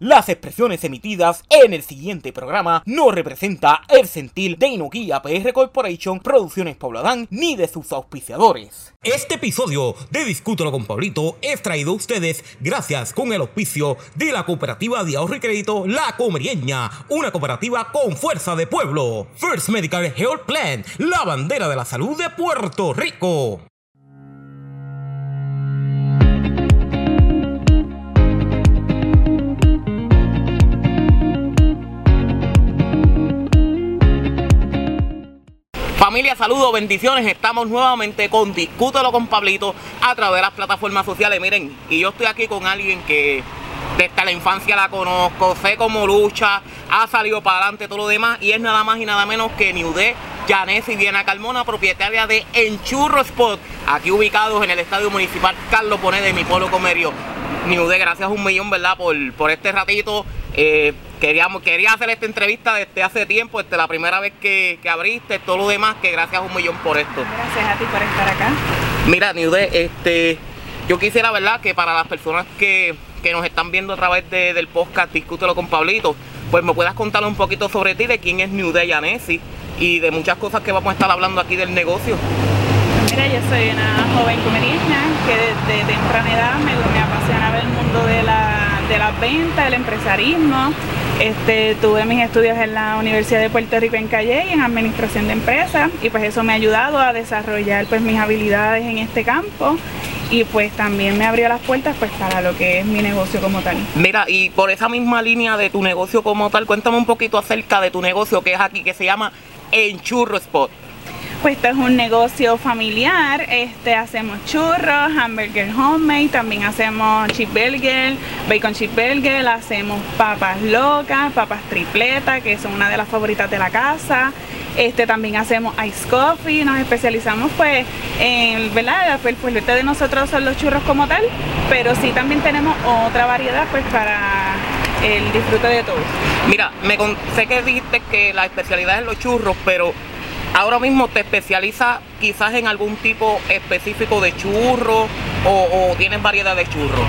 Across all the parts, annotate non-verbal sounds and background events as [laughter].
Las expresiones emitidas en el siguiente programa no representa el sentir de Inoquia PR Corporation, Producciones Pauladán, ni de sus auspiciadores. Este episodio de Discútelo con Pablito es traído a ustedes gracias con el auspicio de la cooperativa de ahorro y crédito La Comerieña, una cooperativa con fuerza de pueblo. First Medical Health Plan, la bandera de la salud de Puerto Rico. Familia, saludos, bendiciones. Estamos nuevamente con Discútelo con Pablito a través de las plataformas sociales. Miren, y yo estoy aquí con alguien que desde la infancia la conozco, sé cómo lucha, ha salido para adelante todo lo demás y es nada más y nada menos que Niudé y Viena Carmona, propietaria de Enchurro Spot, aquí ubicados en el Estadio Municipal Carlos Poné de mi pueblo comerio. Niudé, gracias un millón, ¿verdad? Por, por este ratito. Eh, queríamos, quería hacer esta entrevista desde hace tiempo, desde la primera vez que, abriste, todo lo demás, que gracias un millón por esto. Gracias a ti por estar acá. Mira, Niude, este, yo quisiera, ¿verdad? Que para las personas que, nos están viendo a través del podcast Discútelo con Pablito, pues me puedas contar un poquito sobre ti, de quién es Niude Yanesi y de muchas cosas que vamos a estar hablando aquí del negocio. Mira, yo soy una joven comediante que desde temprana edad me, me apasionaba el mundo de la, de las ventas, el empresarismo este, tuve mis estudios en la Universidad de Puerto Rico en Calle y en Administración de Empresas y pues eso me ha ayudado a desarrollar pues mis habilidades en este campo y pues también me abrió las puertas pues para lo que es mi negocio como tal. Mira, y por esa misma línea de tu negocio como tal, cuéntame un poquito acerca de tu negocio que es aquí, que se llama Enchurro Spot. Pues esto es un negocio familiar, este, hacemos churros, hamburger homemade, también hacemos chip burger, bacon chip burger, hacemos papas locas, papas tripletas, que son una de las favoritas de la casa. Este, también hacemos ice coffee, nos especializamos pues en, ¿verdad? El fuerte de nosotros son los churros como tal, pero sí también tenemos otra variedad pues para el disfrute de todos. Mira, me sé que dijiste que la especialidad es los churros, pero ahora mismo te especializas quizás en algún tipo específico de churro o, tienes variedad de churros?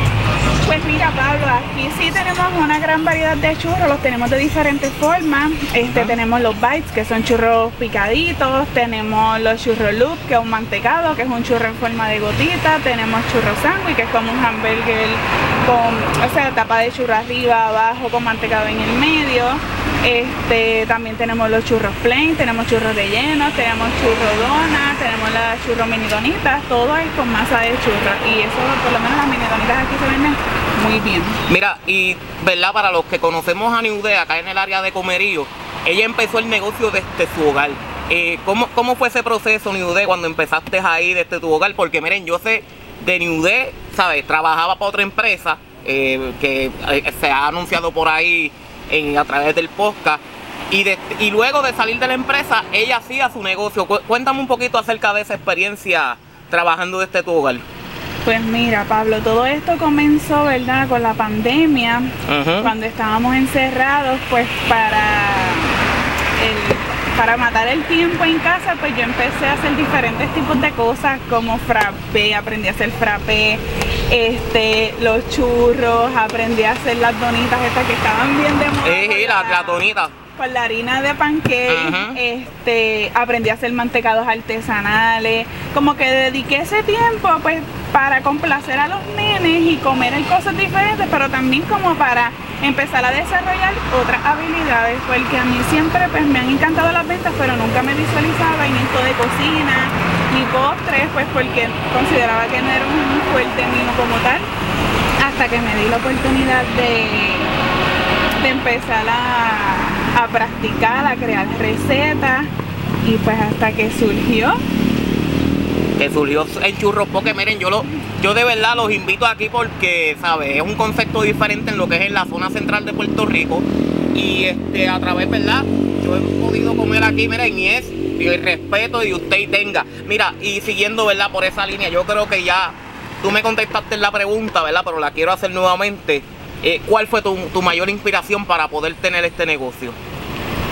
Pues mira Pablo, aquí sí tenemos una gran variedad de churros, los tenemos de diferentes formas. Este, tenemos los bites, que son churros picaditos, tenemos los churros loop, que es un mantecado, que es un churro en forma de gotita, tenemos churros sándwich, que es como un hamburger con, o sea, tapa de churro arriba, abajo, con mantecado en el medio. Este, también tenemos los churros plain, tenemos churros rellenos, tenemos churros donas, tenemos las churros mini donitas, todo es con masa de churro y eso por lo menos las mini donitas aquí se venden muy bien. Mira, y verdad, para los que conocemos a Niude acá en el área de Comerío, ella empezó el negocio desde su hogar. Eh, ¿cómo, fue ese proceso, Niude, cuando empezaste ahí desde tu hogar? Porque miren, yo sé de Niude, ¿sabes? Trabajaba para otra empresa eh, que eh, se ha anunciado por ahí a través del podcast. Y, y luego de salir de la empresa, ella hacía su negocio. Cuéntame un poquito acerca de esa experiencia trabajando desde tu hogar. Pues mira, Pablo, todo esto comenzó, ¿verdad?, con la pandemia, cuando estábamos encerrados, pues para para matar el tiempo en casa, pues yo empecé a hacer diferentes tipos de cosas como frappé, aprendí a hacer frappé, este, los churros, aprendí a hacer las donitas estas que estaban bien de moda. Sí, las donitas con la harina de pancake, este, aprendí a hacer mantecados artesanales, como que dediqué ese tiempo pues para complacer a los nenes y comer en cosas diferentes, pero también como para empezar a desarrollar otras habilidades, porque a mí siempre pues me han encantado las ventas, pero nunca me visualizaba en esto de cocina ni postres, pues porque consideraba que no era un fuerte mío como tal, hasta que me di la oportunidad de, de empezar a a practicar, a crear recetas y pues hasta que surgió. Que surgió el churro porque miren yo lo yo de verdad los invito aquí porque sabes es un concepto diferente en lo que es en la zona central de Puerto Rico. Y este a través verdad yo he podido comer aquí miren y es y el respeto y usted tenga. Mira y siguiendo verdad por esa línea yo creo que ya tú me contestaste la pregunta verdad pero la quiero hacer nuevamente eh, ¿Cuál fue tu, mayor inspiración para poder tener este negocio?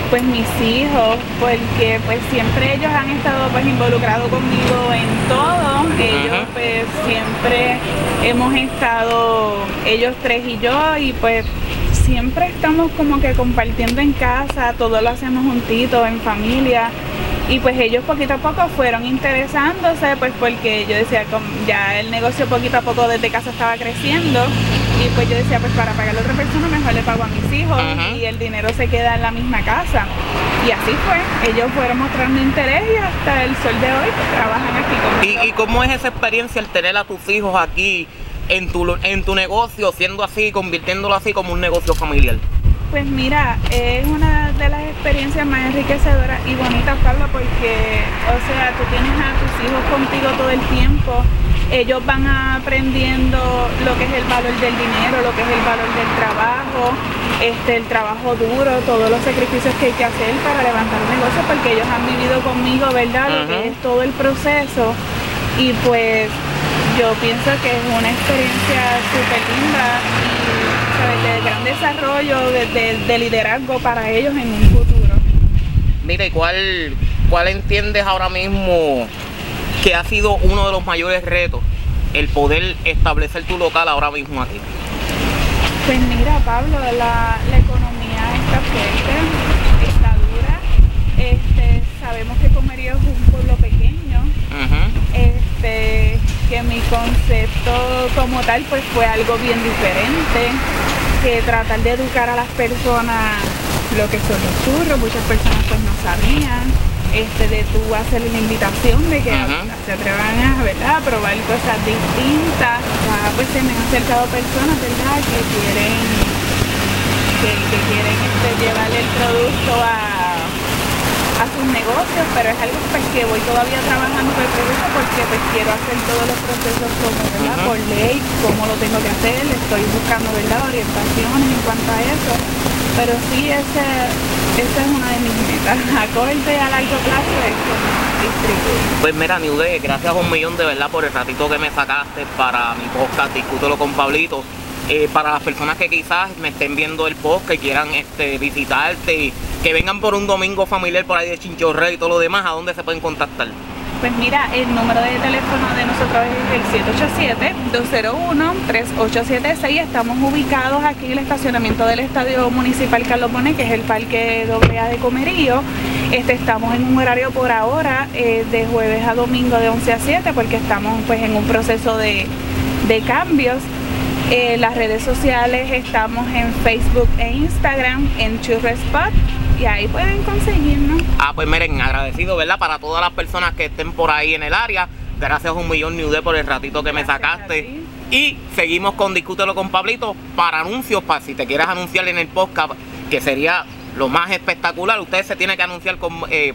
Pues mis hijos, porque pues siempre ellos han estado pues involucrados conmigo en todo. Ellos pues siempre hemos estado, ellos tres y yo, y pues siempre estamos como que compartiendo en casa, todo lo hacemos juntitos, en familia. Y pues ellos poquito a poco fueron interesándose, pues porque yo decía, ya el negocio poquito a poco desde casa estaba creciendo. Y pues yo decía, pues para pagar a otra persona mejor le pago a mis hijos y el dinero se queda en la misma casa. Y así fue, ellos fueron mostrando interés y hasta el sol de hoy pues, trabajan aquí conmigo. ¿Y, ¿Y cómo es esa experiencia el tener a tus hijos aquí en tu, en tu negocio, siendo así, convirtiéndolo así como un negocio familiar? Pues mira, es una de las experiencias más enriquecedoras y bonitas, Pablo, porque, o sea, tú tienes a tus hijos contigo todo el tiempo, ellos van aprendiendo lo que es el valor del dinero, lo que es el valor del trabajo, este, el trabajo duro, todos los sacrificios que hay que hacer para levantar un negocio, porque ellos han vivido conmigo, ¿verdad? Lo que es todo el proceso. Y pues yo pienso que es una experiencia súper linda y de gran desarrollo, de, liderazgo para ellos en un futuro. Mira, ¿y cuál, cuál entiendes ahora mismo que ha sido uno de los mayores retos el poder establecer tu local ahora mismo aquí? Pues mira, Pablo, la, economía está fuerte, está dura. Este, sabemos que Comerío es un pueblo pequeño. este, que mi concepto como tal pues fue algo bien diferente, que tratar de educar a las personas lo que son los churros, muchas personas pues no sabían este, de tú hacer la invitación de que se atrevan a, ¿verdad? probar cosas distintas. pues se me han acercado personas, ¿verdad? Que quieren, que, quieren este, llevarle el producto a, a sus negocios, pero es algo pues, que voy todavía trabajando por el producto porque pues quiero hacer todos los procesos como, ¿verdad? Por ley, cómo lo tengo que hacer, estoy buscando, ¿verdad? Orientaciones en cuanto a eso. Pero sí, esa es una de mis metas. A corto y a largo plazo. Pues mira, Niude, gracias un millón de verdad por el ratito que me sacaste para mi podcast Discútelo con Pablito. Eh, para las personas que quizás me estén viendo el podcast y quieran este, visitarte que vengan por un domingo familiar por ahí de Chinchorre y todo lo demás, ¿a dónde se pueden contactar? Pues mira, el número de teléfono de nosotros es el 787-201-3876. Estamos ubicados aquí en el estacionamiento del Estadio Municipal Carlos Bonet, que es el Parque AA de Comerío. Este, estamos en un horario por ahora eh, de jueves a domingo de 11 a 7 porque estamos pues en un proceso de, cambios. Eh, las redes sociales estamos en Facebook e Instagram en Churrespot y ahí pueden conseguirnos. Ah, pues miren, agradecido, ¿verdad? Para todas las personas que estén por ahí en el área. Gracias un millón, New por el ratito que me sacaste. Y seguimos con Discútelo con Pablito para anuncios, para si te quieres anunciar en el podcast, que sería lo más espectacular. Ustedes se tienen que anunciar con. Eh,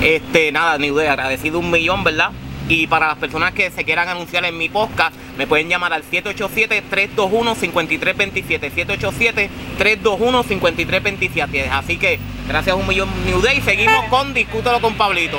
este, nada, New agradecido un millón, ¿verdad? Y para las personas que se quieran anunciar en mi podcast, me pueden llamar al 787-321-5327. 787-321-5327. Así que gracias a un millón New Day. Seguimos [laughs] con Discútelo con Pablito.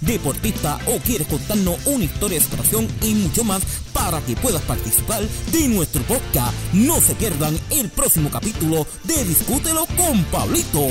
deportista o quieres contarnos una historia de superación y mucho más para que puedas participar de nuestro podcast. No se pierdan el próximo capítulo de Discútelo con Pablito.